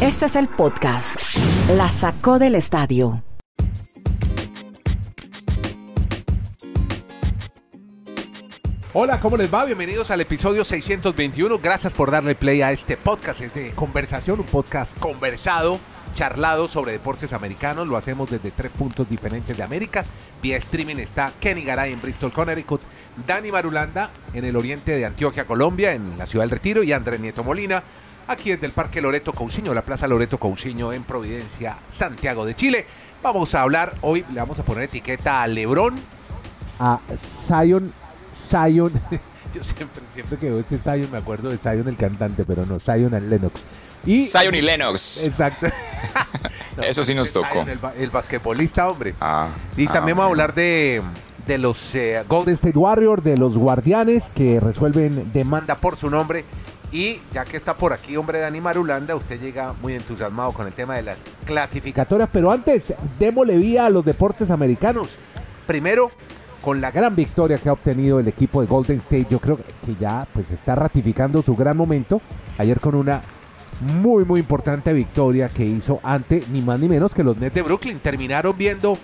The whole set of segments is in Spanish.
Este es el podcast. La sacó del estadio. Hola, ¿cómo les va? Bienvenidos al episodio 621. Gracias por darle play a este podcast es de conversación, un podcast conversado, charlado sobre deportes americanos. Lo hacemos desde tres puntos diferentes de América. Vía streaming está Kenny Garay en Bristol, Connecticut, Dani Marulanda en el oriente de Antioquia, Colombia, en la ciudad del Retiro, y Andrés Nieto Molina aquí desde el Parque Loreto Cousiño, la Plaza Loreto Cousiño en Providencia, Santiago de Chile. Vamos a hablar, hoy le vamos a poner etiqueta a Lebron, a Zion, Zion. Yo siempre, siempre que veo este Zion me acuerdo de Zion el cantante, pero no, Zion el Lennox. Y, Zion y Lennox. Exacto. No, Eso sí nos tocó. Zion, el, ba- el basquetbolista, hombre. Ah, Y ah, también vamos a hablar de, de los eh, Golden State Warriors, de los guardianes que resuelven demanda por su nombre. Y ya que está por aquí, hombre, Dani Marulanda, usted llega muy entusiasmado con el tema de las clasificatorias. Pero antes, démosle vía a los deportes americanos. Primero, con la gran victoria que ha obtenido el equipo de Golden State, yo creo que ya pues está ratificando su gran momento. Ayer con una muy muy importante victoria que hizo ante ni más ni menos que los Nets de Brooklyn. Terminaron viendo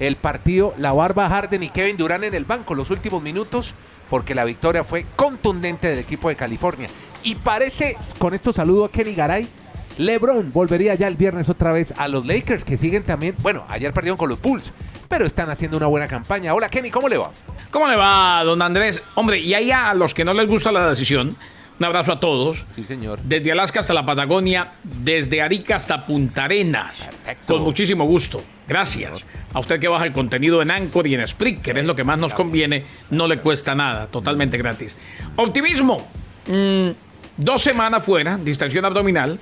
el partido la Barba Harden y Kevin Durant en el banco los últimos minutos porque la victoria fue contundente del equipo de California. Y parece, con esto saludo a Kenny Garay, LeBron volvería ya el viernes otra vez a los Lakers que siguen también, bueno, ayer perdieron con los Bulls, pero están haciendo una buena campaña. Hola Kenny, ¿cómo le va? ¿Cómo le va, don Andrés? Hombre, y ahí a los que no les gusta la decisión, un abrazo a todos. Sí, señor. Desde Alaska hasta la Patagonia, desde Arica hasta Punta Arenas. Perfecto. Con muchísimo gusto. Gracias. A usted que baja el contenido en Anchor y en Spreaker, es lo que más nos conviene, no le cuesta nada, totalmente gratis. Optimismo. Mm, dos semanas fuera, distensión abdominal.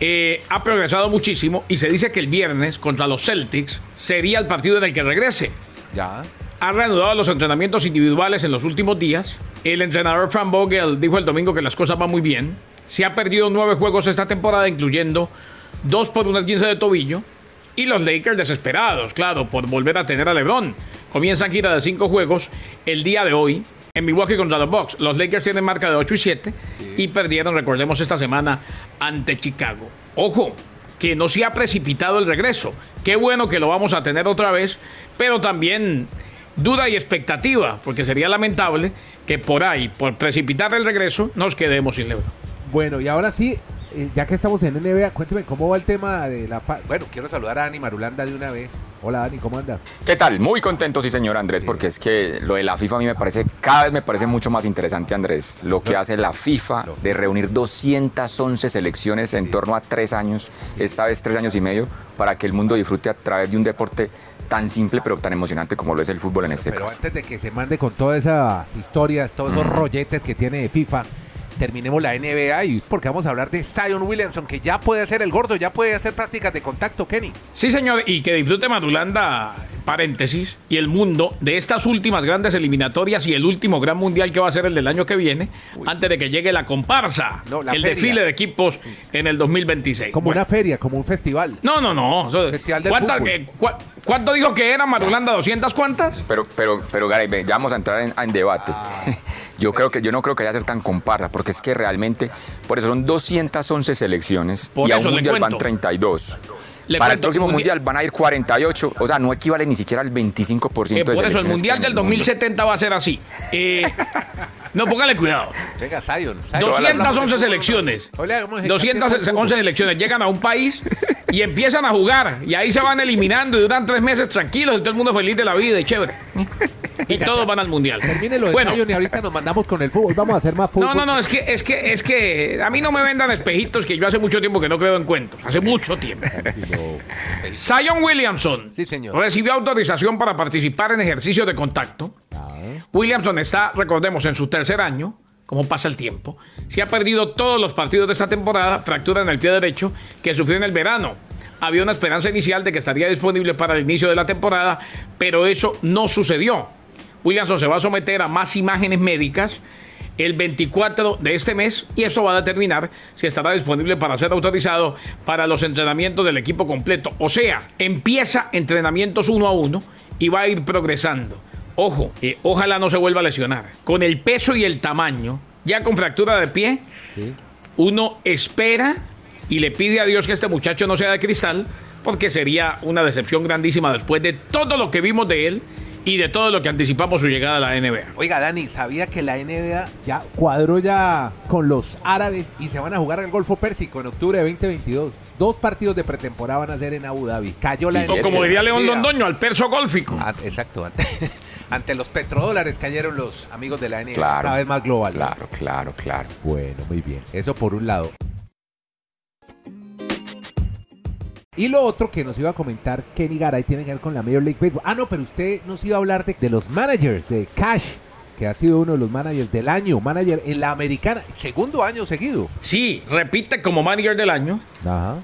Eh, ha progresado muchísimo y se dice que el viernes contra los Celtics sería el partido en el que regrese Ya. ha reanudado los entrenamientos individuales en los últimos días. El entrenador Frank Vogel dijo el domingo que las cosas van muy bien. Se ha perdido nueve juegos esta temporada, incluyendo dos por una 15 de tobillo. Y los Lakers desesperados, claro, por volver a tener a LeBron. Comienzan gira de cinco juegos el día de hoy en Milwaukee contra los Bucks. Los Lakers tienen marca de 8 y 7 y perdieron, recordemos, esta semana ante Chicago. Ojo, que no se ha precipitado el regreso. Qué bueno que lo vamos a tener otra vez, pero también duda y expectativa, porque sería lamentable que por ahí, por precipitar el regreso, nos quedemos sin LeBron. Bueno, y ahora sí, eh, ya que estamos en NBA, cuénteme cómo va el tema de la... Bueno, quiero saludar a Dani Marulanda de una vez. Hola Dani, ¿cómo anda? ¿Qué tal? Muy contento, sí, señor Andrés, porque es que lo de la FIFA a mí me parece, cada vez me parece mucho más interesante, Andrés. Lo que hace la FIFA de reunir 211 selecciones en torno a tres años, esta vez tres años y medio, para que el mundo disfrute a través de un deporte tan simple pero tan emocionante como lo es el fútbol en este Pero caso. antes de que se mande con todas esas historias, todos esos rolletes que tiene de FIFA, terminemos la NBA y porque vamos a hablar de Zion Williamson, que ya puede hacer el gordo, ya puede hacer prácticas de contacto, Kenny. Sí, señor, y que disfrute Madulanda, paréntesis, y el mundo de estas últimas grandes eliminatorias y el último gran mundial que va a ser el del año que viene, antes de que llegue la comparsa, No, la el feria. desfile de equipos en el 2026. Como Bueno. una feria, como un festival. No, no, no. eso- Festival del ¿cuántas- fútbol. eh, ¿Cuánto dijo que era Madulanda? ¿200 cuántas? Pero, pero, pero, Garay, ya vamos a entrar en, en debate. Yo creo que yo no creo que haya ser tan comparsa, porque es que realmente, por eso son 211 selecciones Por y a un mundial van cuento. 32. Le Para el próximo mundi- mundial van a ir 48, o sea, no equivale ni siquiera al 25% Eh, de por eso el mundial del el mundo. 2070 va a ser así. Eh, no, póngale cuidado. Venga, Zion. Zion. 211 selecciones. Hoy le hagamos el 211 fútbol. selecciones llegan a un país y empiezan a jugar. Y ahí se van eliminando y duran tres meses tranquilos y todo el mundo feliz de la vida y chévere. Y todos van al mundial. Termine lo de Bueno, y ahorita nos mandamos con el fútbol. Vamos a hacer más fútbol. no, no, no, es que, es que, es que a mí no me vendan espejitos que yo hace mucho tiempo que no creo en cuentos. Hace mucho tiempo. Zion Williamson Sí, señor. recibió autorización para participar en ejercicios de contacto. Williamson está, recordemos, en su tercer año. Como pasa el tiempo. Se ha perdido todos los partidos de esta temporada. Fractura en el pie derecho que sufrió en el verano. Había una esperanza inicial de que estaría disponible para el inicio de la temporada, pero eso no sucedió. Williamson se va a someter a más imágenes médicas el 24 de este mes y eso va a determinar si estará disponible para ser autorizado para los entrenamientos del equipo completo. O sea, empieza entrenamientos uno a uno y va a ir progresando. Ojo, eh, ojalá no se vuelva a lesionar. Con el peso y el tamaño, ya con fractura de pie, uno espera y le pide a Dios que este muchacho no sea de cristal, porque sería una decepción grandísima después de todo lo que vimos de él y de todo lo que anticipamos su llegada a la NBA. Oiga, Dani, ¿sabía que la NBA ya cuadró ya con los árabes y se van a jugar el Golfo Pérsico en octubre de 2022? Dos partidos de pretemporada van a ser en Abu Dhabi. Cayó la O como diría León Londoño, al perso golfico. Ah, exacto, ante, ante los petrodólares cayeron los amigos de la NBA, Claro. cada vez más global. Claro, claro, claro. Bueno, muy bien. Eso por un lado. Y lo otro que nos iba a comentar Kenny Garay tiene que ver con la Major League Baseball. Ah, no, pero usted nos iba a hablar de, de los managers, de Cash, que ha sido uno de los managers del año, manager en la americana, segundo año seguido. Sí, repite como manager del año, Ajá.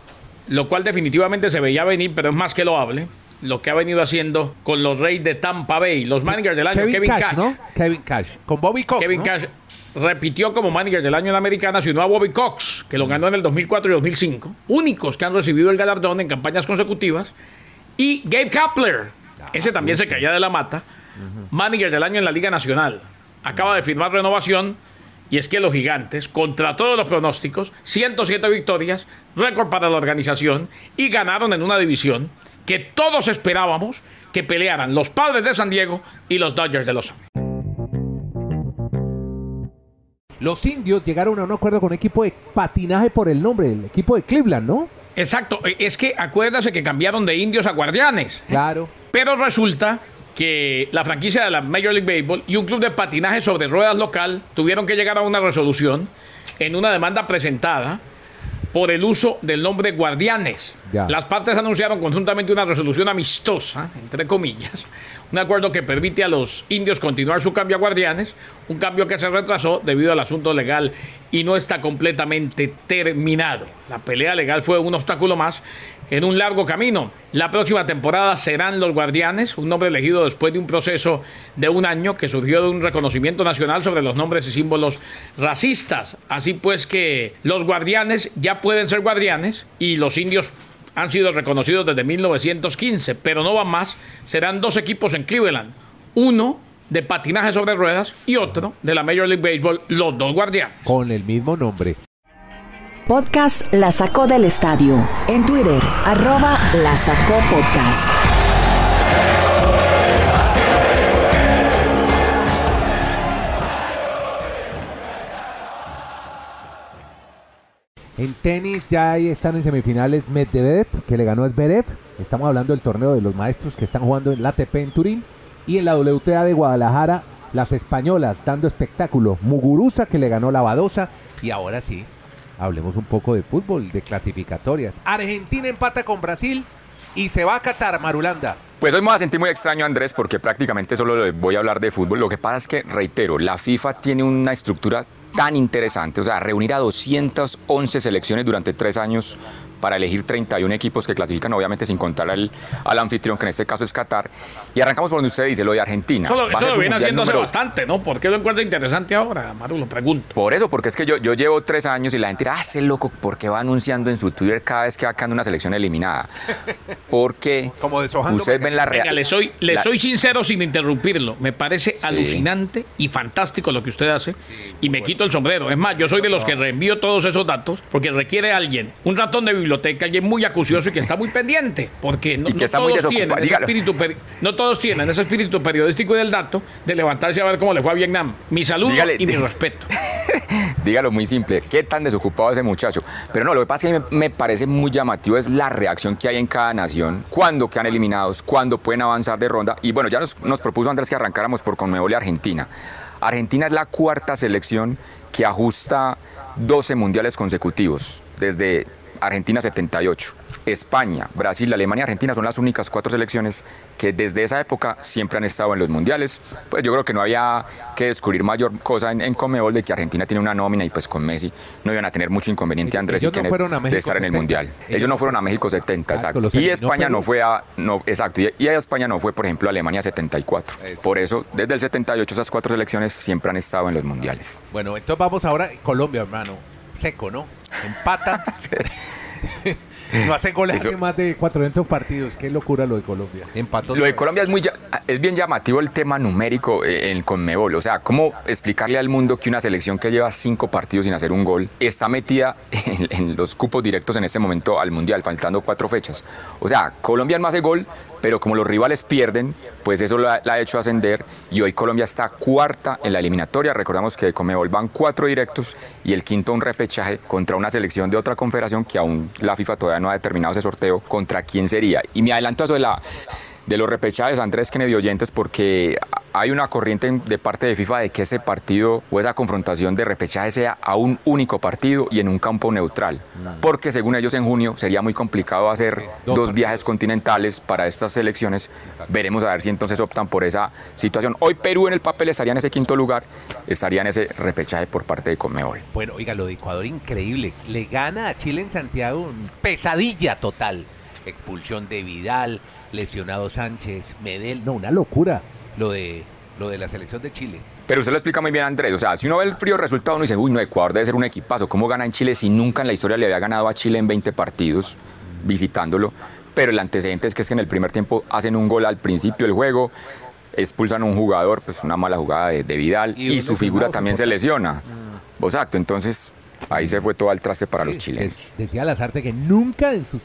lo cual definitivamente se veía venir, pero es más que lo hable. Lo que ha venido haciendo con los Reyes de Tampa Bay, los managers del año, Kevin, Cash. ¿no? Kevin Cash. Con Bobby Cox. Kevin ¿no? Cash repitió como manager del año en la americana, se unió a Bobby Cox, que lo ganó en el 2004 y 2005, únicos que han recibido el galardón en campañas consecutivas, y Gabe Kapler, ese también se caía de la mata, manager del año en la Liga Nacional. Acaba de firmar renovación y es que los gigantes, contra todos los pronósticos, 107 victorias, récord para la organización y ganaron en una división que todos esperábamos que pelearan los Padres de San Diego y los Dodgers de Los Ángeles. Los indios llegaron a un acuerdo con un equipo de patinaje por el nombre, el equipo de Cleveland, ¿no? Exacto, e- es que acuérdase que cambiaron de indios a guardianes. Claro. Pero resulta que la franquicia de la Major League Baseball y un club de patinaje sobre ruedas local tuvieron que llegar a una resolución en una demanda presentada por el uso del nombre Guardianes. Ya. Las partes anunciaron conjuntamente una resolución amistosa, entre comillas, un acuerdo que permite a los indios continuar su cambio a Guardianes, un cambio que se retrasó debido al asunto legal y no está completamente terminado. La pelea legal fue un obstáculo más en un largo camino. La próxima temporada serán los Guardianes, un nombre elegido después de un proceso de un año que surgió de un reconocimiento nacional sobre los nombres y símbolos racistas. Así pues que los Guardianes ya pueden ser Guardianes y los indios han sido reconocidos desde 1915, pero no van más. Serán dos equipos en Cleveland, uno de patinaje sobre ruedas y otro de la Major League Baseball, los dos Guardianes. Con el mismo nombre. Podcast La Sacó del Estadio. En Twitter, arroba La Sacó Podcast. En tenis ya ahí están en semifinales Medvedev, que le ganó a Zverev. Estamos hablando del torneo de los maestros que están jugando en la ATP en Turín. Y en la WTA de Guadalajara, las españolas dando espectáculo. Muguruza, que le ganó la Badosa. Y ahora sí, hablemos un poco de fútbol, de clasificatorias. Argentina empata con Brasil y se va a Qatar, Marulanda. Pues hoy me voy a sentir muy extraño, Andrés, porque prácticamente solo le voy a hablar de fútbol. Lo que pasa es que, reitero, la FIFA tiene una estructura tan interesante, o sea, reunir a 211 selecciones durante tres años para elegir 31 equipos que clasifican, obviamente sin contar al, al anfitrión, que en este caso es Qatar. Y arrancamos por donde usted dice, lo de Argentina. Eso lo, eso viene haciendo hace número- bastante, ¿no? ¿Por qué lo encuentra interesante ahora, Maru? Lo pregunto. Por eso, porque es que yo, yo llevo tres años y la gente dirá, ah, ese loco, ¿por qué va anunciando en su Twitter cada vez que va quedando una selección eliminada? Porque Como deshojando ustedes ven la realidad. le soy, le soy sincero sin interrumpirlo. Me parece alucinante y fantástico lo que usted hace. Y me quito el sombrero. Es más, yo soy de los que reenvío todos esos datos porque requiere alguien, un ratón de biblioteca, alguien muy acucioso y que está muy pendiente. Porque no, no todos tienen ese espíritu, no todos tienen ese espíritu periodístico y del dato de levantarse a ver cómo le fue a Vietnam. Mi saludo Dígale, y mi respeto. Dígalo muy simple, qué tan desocupado ese muchacho. Pero no, lo que pasa es que me, me parece muy llamativo es la reacción que hay en cada nación, cuando quedan eliminados, cuando pueden avanzar de ronda. Y bueno, ya nos, nos propuso Andrés que arrancáramos por Conmebol y Argentina. Argentina es la cuarta selección que ajusta 12 mundiales consecutivos, desde Argentina 78. España, Brasil, Alemania y Argentina son las únicas cuatro selecciones que desde esa época siempre han estado en los mundiales. Pues yo creo que no había que descubrir mayor cosa en, en Conmebol de que Argentina tiene una nómina y pues con Messi no iban a tener mucho inconveniente Andrés no y Kenneth fueron a México de estar en el 70. mundial. Ellos, Ellos no no fueron a México 70, Exacto, Y España no fue a no, exacto, y, y a España no fue, por ejemplo, a Alemania 74. Por eso desde el 78 esas cuatro selecciones siempre han estado en los mundiales. Bueno, entonces vamos ahora Colombia, hermano. Seco, ¿no? Empata. no hace goles Eso- hace más de 400 partidos. Qué locura lo de Colombia. Empató. Lo de Colombia es muy... ya- es bien llamativo el tema numérico eh, en Conmebol. O sea, ¿cómo explicarle al mundo que una selección que lleva cinco partidos sin hacer un gol está metida en, los cupos directos en este momento al Mundial, faltando cuatro fechas? O sea, Colombia no hace gol, pero como los rivales pierden, pues eso la, ha hecho ascender y hoy Colombia está cuarta en la eliminatoria. Recordamos que Conmebol van cuatro directos y el quinto un repechaje contra una selección de otra confederación que aún la FIFA todavía no ha determinado ese sorteo contra quién sería. Y me adelanto a eso de la de los repechajes, Andrés Kennedy oyentes, porque hay una corriente de parte de FIFA de que ese partido o esa confrontación de repechaje sea a un único partido y en un campo neutral. Porque según ellos en junio sería muy complicado hacer dos viajes continentales para estas selecciones. Veremos a ver si entonces optan por esa situación. Hoy Perú en el papel estaría en ese quinto lugar, estaría en ese repechaje por parte de Conmebol. Bueno, oiga, lo de Ecuador increíble. Le gana a Chile en Santiago, pesadilla total. Expulsión de Vidal, lesionado Sánchez, Medel, no, una locura lo de, lo de la selección de Chile. Pero usted lo explica muy bien, Andrés. O sea, si uno ve el frío resultado, uno dice, uy, no, Ecuador debe ser un equipazo. ¿Cómo gana en Chile si nunca en la historia le había ganado a Chile en 20 partidos visitándolo? Pero el antecedente es que es que en el primer tiempo hacen un gol al principio del juego, expulsan a un jugador, pues una mala jugada de, de Vidal, y, y su figura también se lesiona. Mm. Exacto, entonces ahí se fue todo al traste para los chilenos. Decía Lazarte que nunca en sus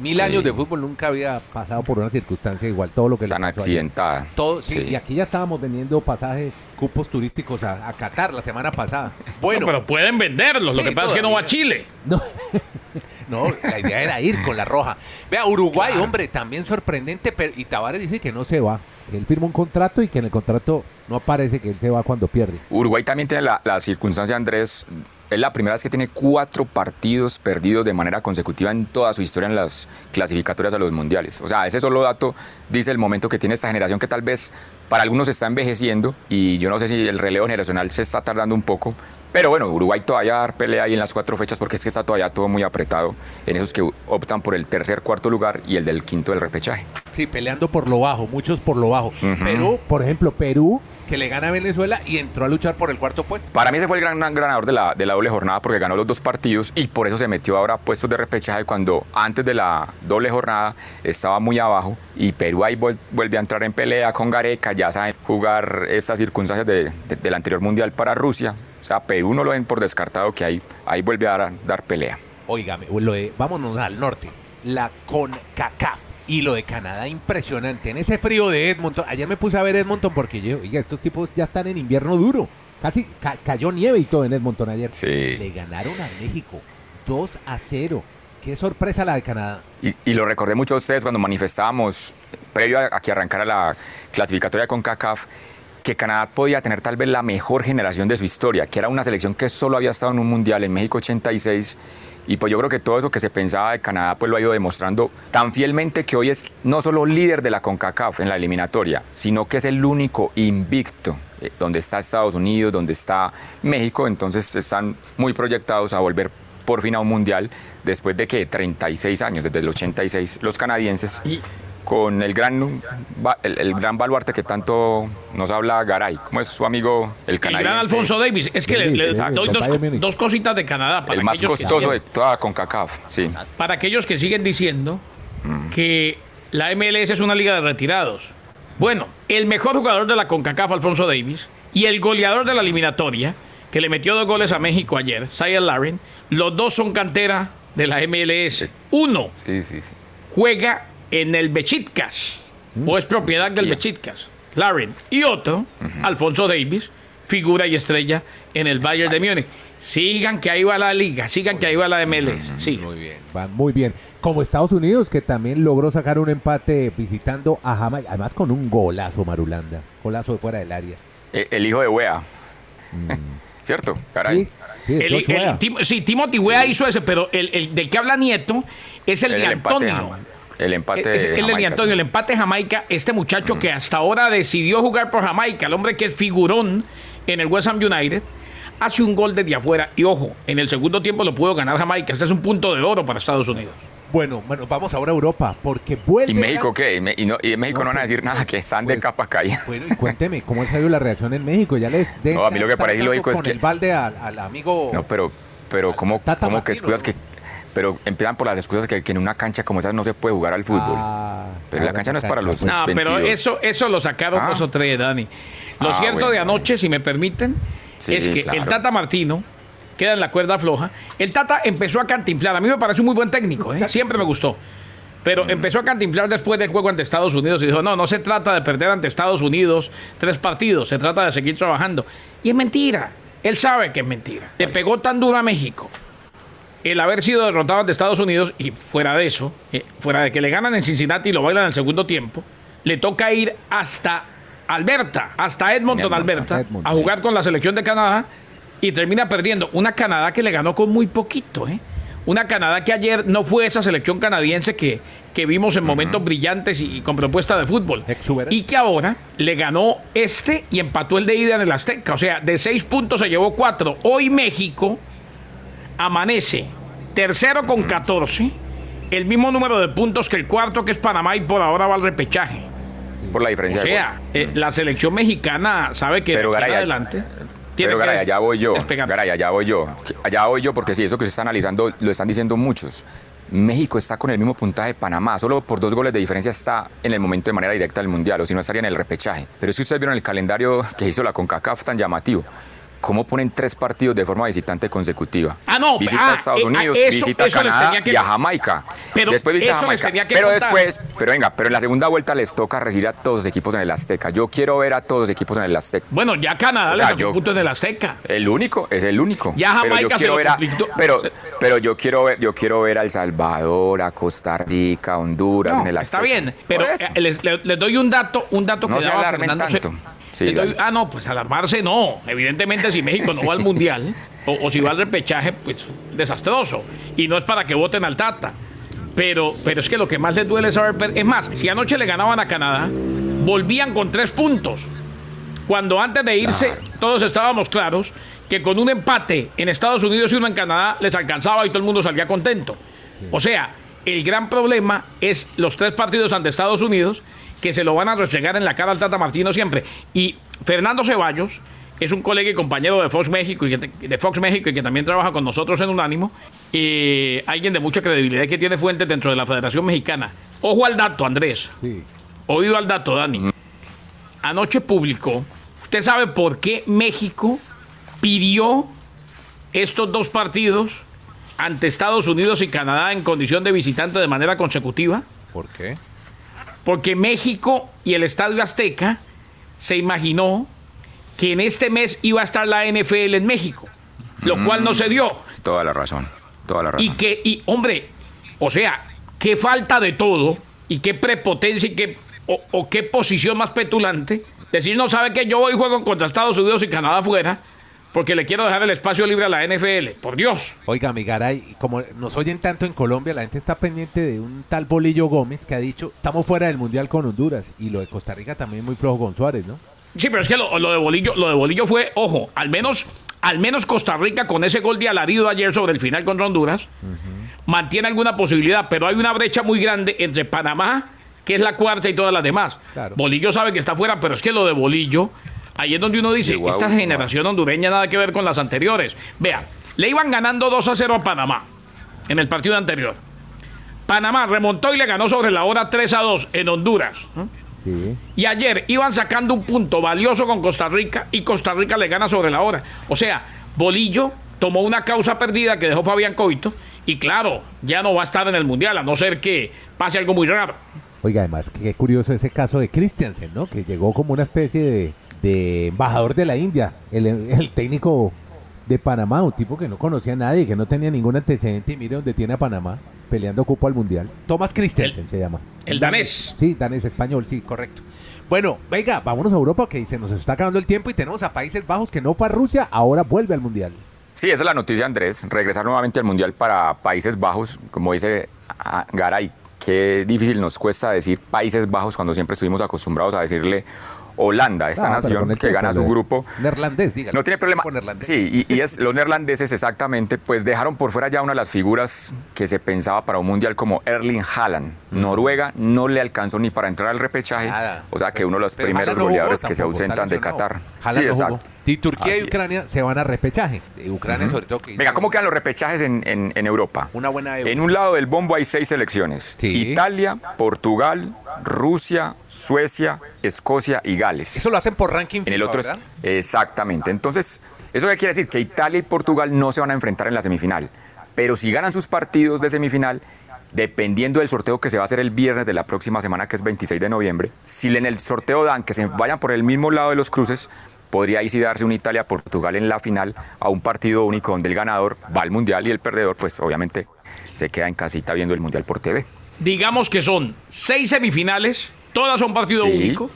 mil sí. años de fútbol nunca había pasado por una circunstancia igual todo lo que tan accidentada todo sí, sí. y aquí ya estábamos vendiendo pasajes cupos turísticos a, a Qatar la semana pasada bueno no, pero pueden venderlos lo que pasa es que no va a Chile no no, la idea era ir con la roja. Vea, Uruguay, claro. hombre, también sorprendente, pero, y Tavares dice que no se va. Él firma un contrato y que en el contrato no aparece que él se va cuando pierde. Uruguay también tiene la, la circunstancia, Andrés, es la primera vez que tiene cuatro partidos perdidos de manera consecutiva en toda su historia en las clasificatorias a los mundiales. O sea, ese solo dato dice el momento que tiene esta generación que tal vez para algunos está envejeciendo y yo no sé si el relevo generacional se está tardando un poco. Pero bueno, Uruguay todavía dar pelea ahí en las cuatro fechas porque es que está todavía todo muy apretado en esos que optan por el tercer, cuarto lugar y el del quinto del repechaje. Sí, peleando por lo bajo, muchos por lo bajo. Uh -huh. Pero, por ejemplo, Perú que le gana a Venezuela y entró a luchar por el cuarto puesto. Para mí ese fue el gran, gran ganador de la, de la, doble jornada porque ganó los dos partidos y por eso se metió ahora a puestos de repechaje cuando antes de la doble jornada estaba muy abajo y Perú ahí vuelve a entrar en pelea con Gareca, ya saben jugar estas circunstancias de, de, del anterior mundial para Rusia. Sea, Perú no lo ven por descartado que ahí, ahí vuelve a dar, dar pelea. Óigame, lo de, vámonos al norte. La CONCACAF y lo de Canadá, impresionante. En ese frío de Edmonton, ayer me puse a ver Edmonton porque yo, oiga, estos tipos ya están en invierno duro. Casi ca cayó nieve y todo en Edmonton ayer. Sí. Le ganaron a México 2 a 0. Qué sorpresa la de Canadá. Y, y, lo recordé mucho a ustedes cuando manifestábamos, previo a, a que arrancara la clasificatoria con CACAF, que Canadá podía tener tal vez la mejor generación de su historia, que era una selección que solo había estado en un mundial en México 86 y pues yo creo que todo eso que se pensaba de Canadá pues lo ha ido demostrando tan fielmente que hoy es no solo líder de la CONCACAF en la eliminatoria, sino que es el único invicto eh, donde está Estados Unidos, donde está México, entonces están muy proyectados a volver por fin a un mundial después de que 36 años, desde el 86, los canadienses con el gran, el, el, gran baluarte que tanto nos habla Garay, como es su amigo el canadiense. El gran Alfonso Davis. Es que sí, le, le doy dos, dos, cositas de Canadá. Para el más costoso de toda CONCACAF, sí. Para aquellos que siguen diciendo mm. que la MLS es una liga de retirados. Bueno, el mejor jugador de la CONCACAF, Alfonso Davis, y el goleador de la eliminatoria, que le metió dos goles a México ayer, Sayel Larin, los dos son cantera de la MLS. Uno sí, sí, sí. juega en el Bechitkas, mm. o es propiedad del yeah. Bechitkas, Larin. Y otro, uh -huh. Alfonso Davis, figura y estrella en el Bayern de Múnich. Sigan que ahí va la liga, sigan que ahí va la MLS. Sí. Muy bien, van muy bien. Como Estados Unidos, que también logró sacar un empate visitando a Jamaica, además con un golazo, Marulanda. Golazo de fuera del área. El, el hijo de Wea. Mm. ¿Cierto? Caray. Sí, sí, el, el, Tim, sí Timothy Wea sí. hizo ese, pero el, del que habla Nieto es el, de Antonio. El empate es, el de Antonio, sí. el empate de Jamaica, este muchacho mm. que hasta ahora decidió jugar por Jamaica, el hombre que es figurón en el West Ham United, hace un gol desde afuera y ojo, en el segundo tiempo lo pudo ganar Jamaica. Este es un punto de oro para Estados Unidos. Bueno, bueno, vamos ahora a Europa, porque vuelve. ¿Y México qué? ¿Y, no, y en México no, no, van a decir nada, que están pues, de capa caída. Bueno, y cuénteme, ¿cómo ha sido la reacción en México? Ya les No, a mí lo que parece lógico es que. el balde al, al, amigo. No, pero, pero ¿cómo, cómo que escudas que pero empiezan por las excusas que, que en una cancha como esa no se puede jugar al fútbol. Ah, pero la cancha no es para los No, pero 22. eso, eso lo sacaron Ah. dos o tres, Dani. Lo Ah, cierto de bueno. anoche, si me permiten, Sí, es que claro. el Tata Martino queda en la cuerda floja. El Tata empezó a cantimplar. A mí me parece un muy buen técnico, ¿eh? siempre me gustó. Pero empezó a cantimplar después del juego ante Estados Unidos y dijo, no, no se trata de perder ante Estados Unidos tres partidos, se trata de seguir trabajando. Y es mentira. Él sabe que es mentira. Le pegó tan duro a México el haber sido derrotado ante Estados Unidos y fuera de eso, eh, fuera de que le ganan en Cincinnati y lo bailan en el segundo tiempo, le toca ir hasta Alberta, hasta Edmonton, Alberta, a jugar con la selección de Canadá y termina perdiendo. Una Canadá que le ganó con muy poquito, ¿eh? Una Canadá que ayer no fue esa selección canadiense que, que vimos en momentos brillantes y, y con propuesta de fútbol. Exuberante. Y que ahora le ganó este y empató el de ida en el Azteca. O sea, de seis puntos se llevó cuatro. Hoy México amanece tercero con 14, el mismo número de puntos que el cuarto que es Panamá y por ahora va al repechaje. Por la O diferencia de gol. sea, eh, la selección mexicana sabe que Pero, de Garay, adelante tiene Pero Garay, allá voy yo. Garay, allá voy yo. Allá voy yo porque sí, eso que se está analizando lo están diciendo muchos. México está con el mismo puntaje de Panamá, solo por dos goles de diferencia está en el momento de manera directa del Mundial, o si no estaría en el repechaje. Pero es que ustedes vieron el calendario que hizo la CONCACAF tan llamativo. ¿Cómo ponen tres partidos de forma visitante consecutiva? Ah, no, Visita ah, a Estados eh, ah, Unidos, eso- visita eso a Canadá que- y a Jamaica. Pero después visita a Jamaica. pero contar. después, pero venga, pero en la segunda vuelta les toca recibir a todos los equipos en el Azteca. Yo quiero ver a todos los equipos en el Azteca. Bueno, ya Canadá O le sea, yo- puntos de la Azteca. El único, es el único. Ya pero Jamaica yo se quiero ver a, pero, pero yo quiero ver, yo quiero ver a El Salvador, a Costa Rica, a Honduras No, en el está Azteca. bien, pero eh, les, doy un dato, un dato No que se daba Fernando tanto. Sí, ah, no, pues alarmarse no. Evidentemente, si México no va al mundial o, o si va al repechaje, pues desastroso. Y no es para que voten al Tata. Pero, pero es que lo que más les duele es saber. Es más, si anoche le ganaban a Canadá, volvían con tres puntos. Cuando antes de irse, todos estábamos claros que con un empate en Estados Unidos y uno en Canadá les alcanzaba y todo el mundo salía contento. O sea, el gran problema es los tres partidos ante Estados Unidos que se lo van a restregar en la cara al Tata Martino siempre. Y Fernando Ceballos es un colega y compañero de Fox México y que, de Fox México y que también trabaja con nosotros en Unánimo. eh, alguien de mucha credibilidad que tiene fuentes dentro de la Federación Mexicana. Ojo al dato, Andrés. Sí. Oído al dato, Dani. Anoche publicó. ¿Usted sabe por qué México pidió estos dos partidos ante Estados Unidos y Canadá en condición de visitante de manera consecutiva? ¿Por qué? Porque México y el Estadio Azteca se imaginó que en este mes iba a estar la NFL en México, lo cual no se dio. Toda la razón, toda la razón. Y que, y hombre, o sea, qué falta de todo y qué prepotencia y qué, o, o qué posición más petulante. Decir, no sabe que yo voy y juego contra Estados Unidos y Canadá afuera porque le quiero dejar el espacio libre a la NFL. Por Dios. Oiga, mi Garay, como nos oyen tanto en Colombia, la gente está pendiente de un tal Bolillo Gómez que ha dicho, estamos fuera del Mundial con Honduras. Y lo de Costa Rica también muy flojo con Suárez, ¿no? Sí, pero es que lo, lo de Bolillo, lo de Bolillo fue, ojo, al menos, al menos Costa Rica con ese gol de alarido ayer sobre el final contra Honduras, mantiene alguna posibilidad, pero hay una brecha muy grande entre Panamá, que es la cuarta, y todas las demás. Claro. Bolillo sabe que está fuera, pero es que lo de Bolillo, ahí es donde uno dice, esta generación hondureña nada que ver con las anteriores. Vea, le iban ganando 2 a 0 a Panamá en el partido anterior. Panamá remontó y le ganó sobre la hora 3 a 2 en Honduras. Y ayer iban sacando un punto valioso con Costa Rica y Costa Rica le gana sobre la hora. O sea, Bolillo tomó una causa perdida que dejó Fabián Coito y claro, ya no va a estar en el Mundial, a no ser que pase algo muy raro. Oiga, además, qué curioso ese caso de Christiansen, ¿no? Que llegó como una especie de, de embajador de la India, el, el técnico de Panamá, un tipo que no conocía a nadie, que no tenía ningún antecedente y mire dónde tiene a Panamá peleando cupo al Mundial. Thomas Christiansen se llama. el danés. Sí, danés español, sí, correcto. Bueno, venga, vámonos a Europa que se nos está acabando el tiempo y tenemos a Países Bajos que no fue a Rusia, ahora vuelve al Mundial. Sí, esa es la noticia, Andrés. Regresar nuevamente al Mundial para Países Bajos, como dice ah, Garay, qué difícil nos cuesta decir Países Bajos cuando siempre estuvimos acostumbrados a decirle Holanda, esta Ah, nación que tiempo gana su grupo. Neerlandés, dígalo. No tiene problema. Sí, y, y es, los neerlandeses exactamente, pues dejaron por fuera ya una de las figuras que se pensaba para un mundial como Erling Haaland. Noruega no le alcanzó ni para entrar al repechaje, Nada. o sea que uno de los Pero primeros jugó goleadores que se ausentan de no. Qatar. Haaland Sí, no exacto. Y Turquía Así y es. Ucrania se van a repechaje. Ucrania sobre todo que Venga, ¿cómo quedan los repechajes en, en- en Europa? Una buena Euro. En un lado del bombo hay seis selecciones. Sí. Italia, Portugal, Rusia, Suecia, Escocia y Gales. Eso lo hacen por ranking En el otro es- exactamente. Entonces, ¿eso qué quiere decir? Que Italia y Portugal no se van a enfrentar en la semifinal. Pero si ganan sus partidos de semifinal, dependiendo del sorteo que se va a hacer el viernes de la próxima semana, que es 26 de noviembre, si en el sorteo dan que se vayan por el mismo lado de los cruces, podría ahí sí darse un Italia-Portugal en la final a un partido único donde el ganador va al Mundial y el perdedor, pues obviamente se queda en casita viendo el Mundial por TV. Digamos que son seis semifinales, todas son partido Sí. único,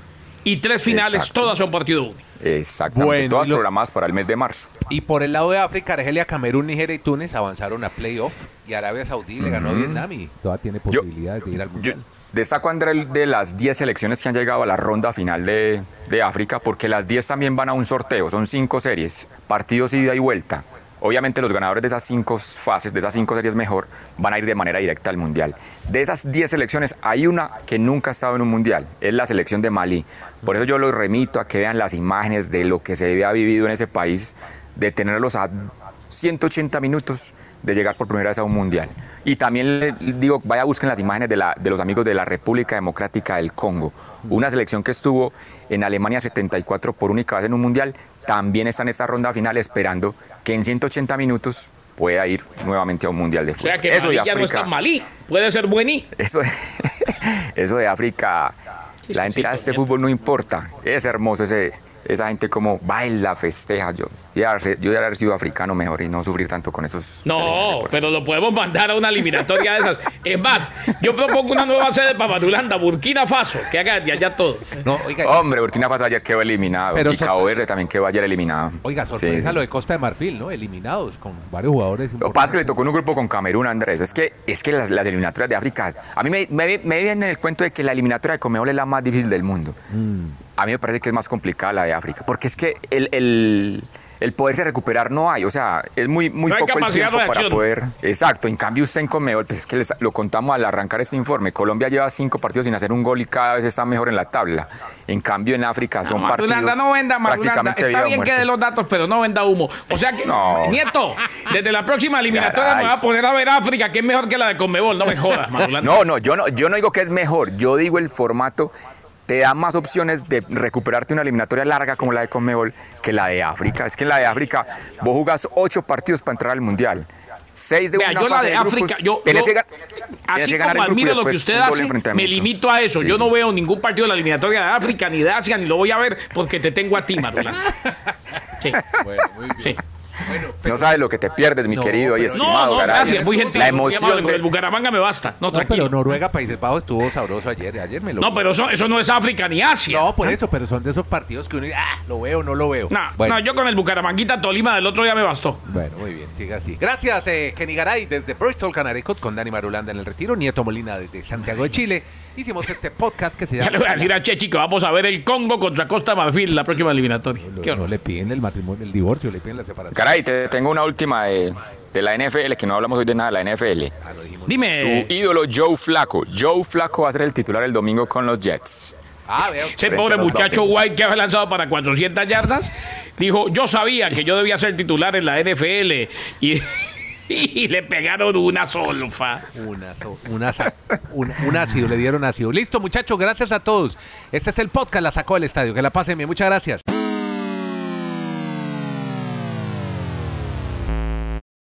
y tres finales, Exacto. todas son partido único. Exactamente, Bueno, todas los- programadas para el mes de marzo. Y por el lado de África, Argelia, Camerún, Nigeria y Túnez avanzaron a playoff. Y Arabia Saudí le ganó a Vietnam y todavía tiene Yo- posibilidades de ir al Yo Mundial. destaco, André, de las 10 selecciones que han llegado a la ronda final de, de África, porque las 10 también van a un sorteo, son cinco series, partidos ida y vuelta. Obviamente los ganadores de esas cinco fases, de esas cinco series mejor, van a ir de manera directa al Mundial. De esas 10 selecciones hay una que nunca ha estado en un Mundial, es la selección de Malí. Por eso yo los remito a que vean las imágenes de lo que se había vivido en ese país, de tenerlos a 180 minutos de llegar por primera vez a un mundial. Y también le digo, vaya busquen las imágenes de, la- de los amigos de la República Democrática del Congo, una selección que estuvo en Alemania 74 por única vez en un mundial, también está en esta ronda final esperando que en 180 minutos pueda ir nuevamente a un mundial de O fútbol. sea que eso, Malí de ya no está África, en Malí, puede ser buení. eso, de- eso de África, la gente dirá, este fútbol no importa, es hermoso ese, esa gente como baila, festeja. Yo ya, yo ya haber sido africano mejor y no sufrir tanto con esos. No, pero lo podemos mandar a una eliminatoria de esas. Es más, yo propongo una nueva sede para Madulanda, Burkina Faso, que haga de allá todo. No, oiga, Hombre, Burkina Faso ayer quedó eliminado. Pero y Cabo Verde también quedó ayer eliminado. oiga, sorpresa sí. lo de Costa de Marfil, ¿no? Eliminados con varios jugadores. Lo que pasa es que le tocó en un grupo con Camerún, Andrés. Es que, es que las, las eliminatorias de África. A mí me, me, me viene el cuento de que la eliminatoria de Comebol es la más difícil del mundo. Mm. A mí me parece que es más complicada la de África. Porque es que el, el, el poderse recuperar no hay. O sea, es muy, muy No poco el tiempo para poder. Exacto. En cambio, usted en Comebol, pues es que les- lo contamos al arrancar este informe. Colombia lleva cinco partidos sin hacer un gol y cada vez está mejor en la tabla. En cambio, en África son partidos. Madulanda, no venda, prácticamente Está vida bien que dé los datos, pero no venda humo. O sea que, No. Nieto, desde la próxima eliminatoria Caray. me voy a poner a ver África, que es mejor que la de Conmebol. No me jodas, Madulanda. No, no, yo no, yo no digo que es mejor, yo digo el formato te da más opciones de recuperarte una eliminatoria larga como la de Conmebol que la de África. Es que en la de África vos jugás ocho partidos para entrar al Mundial. Seis de Vea, una yo la fase de de grupos, África, yo, tenés yo- que, tenés así que ganar como admiro lo que usted hace, me limito a eso. Sí, yo sí. no veo ningún partido de la eliminatoria de África, ni de Asia, ni lo voy a ver porque te tengo a ti, Madulanda. Sí, Bueno, muy bien. No sabes lo que te pierdes, mi No, querido y pero- No, estimado no, Garay. gracias, muy gentil. La muy amable, emoción con el de... Bucaramanga me basta. No, No, pero tranquilo. Noruega, Países Bajos estuvo sabroso ayer. Ayer me lo. No, pero eso, eso no es África ni Asia. No, por eso, pero son de esos partidos que uno dice, ah, lo veo, no lo veo. No, bueno, no, yo con el Bucaramanguita Tolima del otro ya me bastó. Bueno, muy bien, siga así. Gracias, eh, Kenny Garay, desde Bristol, Connecticut, con Dani Marulanda en el retiro, Nieto Molina desde Santiago de Chile. Hicimos este podcast que se Ya llama. le voy a decir a Chechi que vamos a ver el Congo contra Costa Marfil la próxima eliminatoria. No, Qué no horror. le piden el matrimonio, el divorcio, le piden la separación. Caray, te tengo una última de, de la NFL, que no hablamos hoy de nada de la NFL. Ah, lo dijimos. Dime, Su ídolo Joe Flaco. Joe Flaco va a ser el titular el domingo con los Jets. Ah, veo. ese pobre muchacho. White que había lanzado para 400 yardas, dijo, yo sabía que yo debía ser titular en la NFL y, y le pegaron una solfa. Una, so- una, un ácido, le dieron ácido. Listo, muchachos, gracias a todos. Este es el podcast, la sacó del estadio. Que la pasen bien, muchas gracias.